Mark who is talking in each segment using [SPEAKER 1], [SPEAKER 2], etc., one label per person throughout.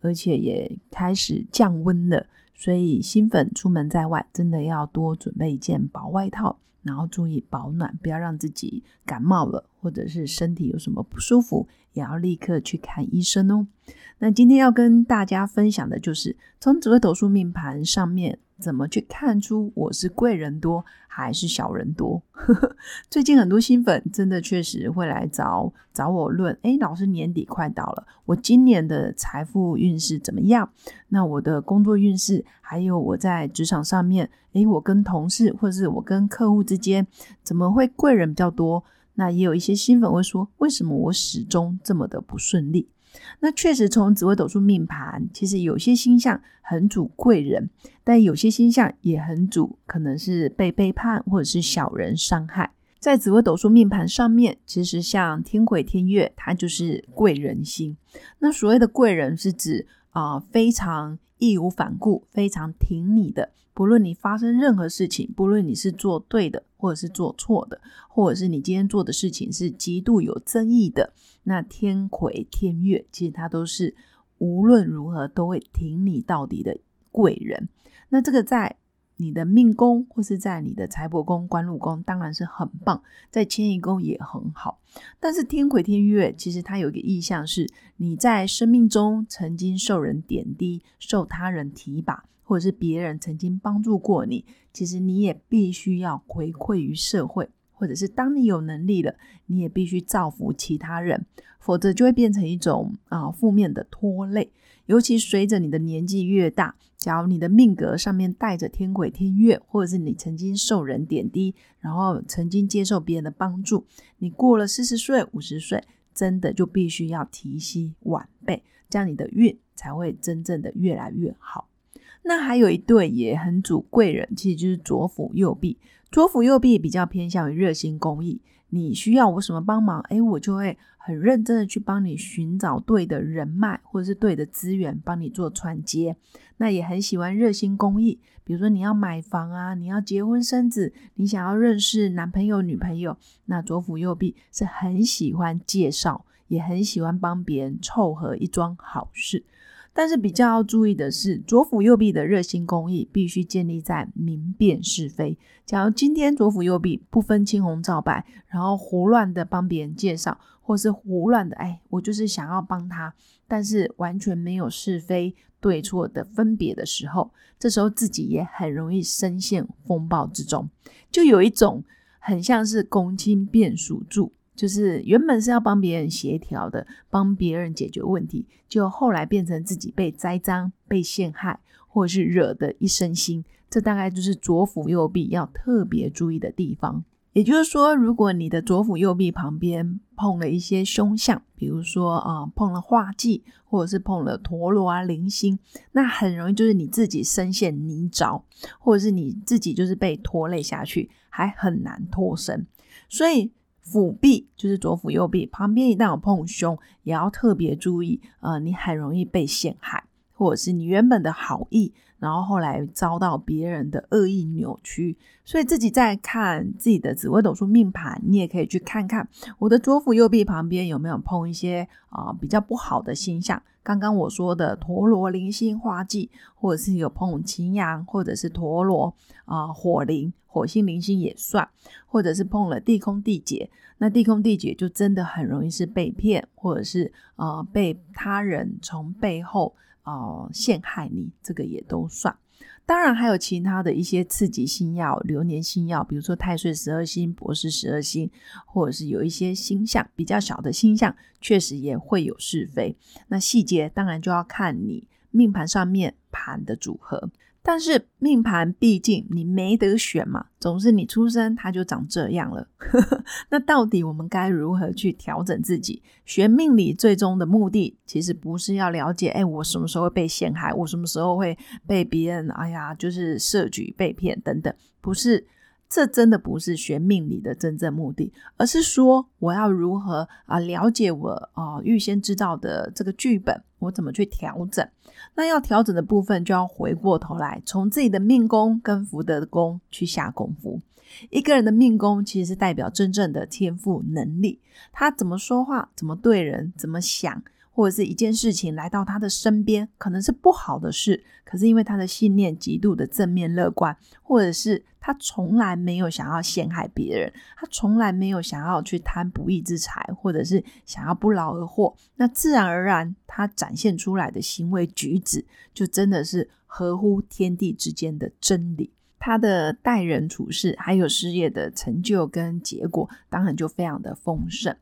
[SPEAKER 1] 而且也开始降温了，所以新粉出门在外，真的要多准备一件薄外套，然后注意保暖，不要让自己感冒了，或者是身体有什么不舒服，也要立刻去看医生哦。那今天要跟大家分享的就是从紫微斗数命盘上面。怎么去看出我是贵人多还是小人多？最近很多新粉真的确实会来找找我论，哎，老师年底快到了，我今年的财富运势怎么样？那我的工作运势，还有我在职场上面，哎，我跟同事或者是我跟客户之间，怎么会贵人比较多？那也有一些新粉会说，为什么我始终这么的不顺利？那确实，从紫微斗数命盘，其实有些星象很主贵人，但有些星象也很主，可能是被背叛或者是小人伤害。在紫微斗数命盘上面，其实像天魁、天月，它就是贵人星。那所谓的贵人，是指啊非常义无反顾、非常挺你的。不论你发生任何事情，不论你是做对的，或者是做错的，或者是你今天做的事情是极度有争议的，那天魁天月其实他都是无论如何都会挺你到底的贵人。那这个在你的命宫或是在你的财帛宫、官禄宫当然是很棒，在迁移宫也很好。但是天魁天月其实它有一个意象是，你在生命中曾经受人点滴，受他人提拔。或者是别人曾经帮助过你，其实你也必须要回馈于社会，或者是当你有能力了，你也必须造福其他人，否则就会变成一种啊负面的拖累。尤其随着你的年纪越大，假如你的命格上面带着天鬼天月，或者是你曾经受人点滴，然后曾经接受别人的帮助，你过了四十岁、五十岁，真的就必须要提携晚辈，这样你的运才会真正的越来越好。那还有一对也很主贵人，其实就是左辅右弼。左辅右弼比较偏向于热心公益，你需要我什么帮忙，哎，我就会很认真的去帮你寻找对的人脉或者是对的资源，帮你做传接。那也很喜欢热心公益，比如说你要买房啊，你要结婚生子，你想要认识男朋友女朋友，那左辅右弼是很喜欢介绍，也很喜欢帮别人凑合一桩好事。但是比较要注意的是，左辅右弼的热心公益必须建立在明辨是非。假如今天左辅右弼不分青红皂白，然后胡乱的帮别人介绍，或是胡乱的，哎，我就是想要帮他，但是完全没有是非对错的分别的时候，这时候自己也很容易深陷风暴之中，就有一种很像是公卿变属柱。就是原本是要帮别人协调的，帮别人解决问题，就后来变成自己被栽赃、被陷害，或者是惹得一身腥。这大概就是左辅右弼要特别注意的地方。也就是说，如果你的左辅右弼旁边碰了一些凶相，比如说啊碰了化忌，或者是碰了陀螺啊零星，那很容易就是你自己深陷泥沼，或者是你自己就是被拖累下去，还很难脱身。所以。辅弼就是左腹右臂，旁边一旦有碰胸，也要特别注意。呃，你很容易被陷害，或者是你原本的好意，然后后来遭到别人的恶意扭曲。所以自己在看自己的紫微斗数命盘，你也可以去看看我的左腹右臂旁边有没有碰一些啊比较不好的星象。刚刚我说的陀螺、零星、化忌，或者是有碰擎羊，或者是陀螺啊火灵。火星、零星也算，或者是碰了地空、地劫，那地空、地劫就真的很容易是被骗，或者是啊被他人从背后呃陷害你，这个也都算。当然还有其他的一些刺激星耀、流年星耀，比如说太岁十二星、博士十二星，或者是有一些星象比较小的星象，确实也会有是非。那细节当然就要看你命盘上面盘的组合。但是命盘毕竟你没得选嘛，总是你出生它就长这样了。那到底我们该如何去调整自己？学命理最终的目的，其实不是要了解，哎，我什么时候会被陷害，我什么时候会被别人，哎呀，就是设局被骗等等，不是。这真的不是学命理的真正目的，而是说我要如何啊了解我啊预先知道的这个剧本，我怎么去调整？那要调整的部分，就要回过头来，从自己的命宫跟福德宫去下功夫。一个人的命宫其实是代表真正的天赋能力，他怎么说话，怎么对人，怎么想。或者是一件事情来到他的身边，可能是不好的事，可是因为他的信念极度的正面乐观，或者是他从来没有想要陷害别人，他从来没有想要去贪不义之财，或者是想要不劳而获，那自然而然他展现出来的行为举止，就真的是合乎天地之间的真理。他的待人处事，还有事业的成就跟结果，当然就非常的丰盛。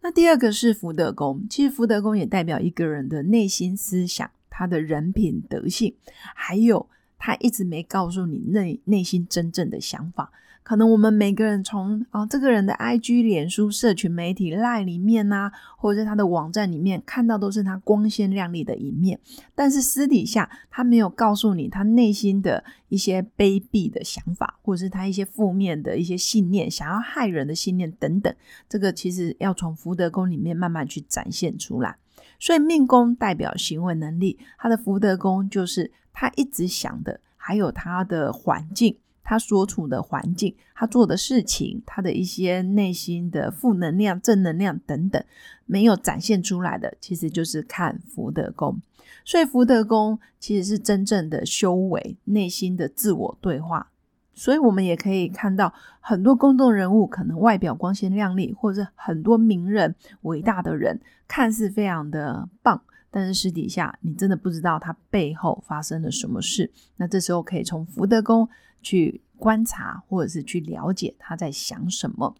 [SPEAKER 1] 那第二个是福德宫，其实福德宫也代表一个人的内心思想，他的人品德性，还有他一直没告诉你内内心真正的想法。可能我们每个人从啊这个人的 IG、脸书、社群媒体、Line 里面呐，或者是他的网站里面看到都是他光鲜亮丽的一面，但是私底下他没有告诉你他内心的一些卑鄙的想法，或者是他一些负面的一些信念，想要害人的信念等等。这个其实要从福德宫里面慢慢去展现出来。所以命宫代表行为能力，他的福德宫就是他一直想的，还有他的环境。他所处的环境，他做的事情，他的一些内心的负能量、正能量等等，没有展现出来的，其实就是看福德宫。所以福德宫其实是真正的修为，内心的自我对话。所以我们也可以看到很多公众人物，可能外表光鲜亮丽，或者很多名人、伟大的人，看似非常的棒，但是私底下你真的不知道他背后发生了什么事。那这时候可以从福德宫。去观察，或者是去了解他在想什么。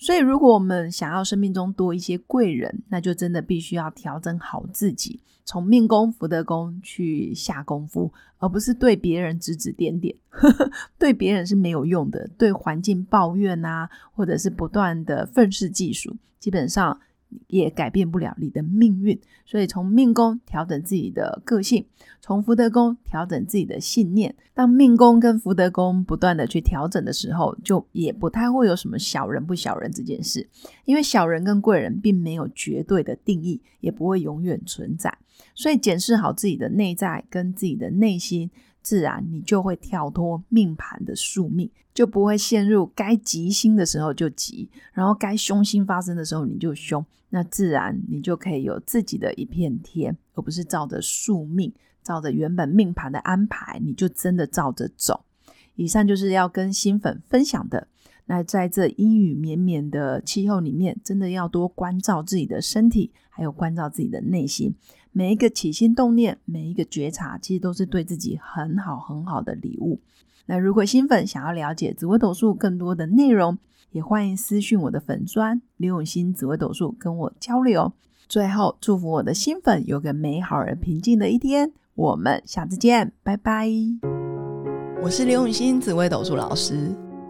[SPEAKER 1] 所以，如果我们想要生命中多一些贵人，那就真的必须要调整好自己，从命功、福德功去下功夫，而不是对别人指指点点。对别人是没有用的，对环境抱怨啊，或者是不断的愤世嫉俗，基本上。也改变不了你的命运，所以从命宫调整自己的个性，从福德宫调整自己的信念。当命宫跟福德宫不断的去调整的时候，就也不太会有什么小人不小人这件事，因为小人跟贵人并没有绝对的定义，也不会永远存在。所以检视好自己的内在跟自己的内心。自然，你就会跳脱命盘的宿命，就不会陷入该吉星的时候就吉，然后该凶星发生的时候你就凶。那自然，你就可以有自己的一片天，而不是照着宿命，照着原本命盘的安排，你就真的照着走。以上就是要跟新粉分享的。那在这阴雨绵绵的气候里面，真的要多关照自己的身体，还有关照自己的内心。每一个起心动念，每一个觉察，其实都是对自己很好很好的礼物。那如果新粉想要了解紫微斗数更多的内容，也欢迎私讯我的粉砖刘永新紫微斗数跟我交流。最后，祝福我的新粉有个美好而平静的一天。我们下次见，拜拜。
[SPEAKER 2] 我是刘永新紫微斗数老师，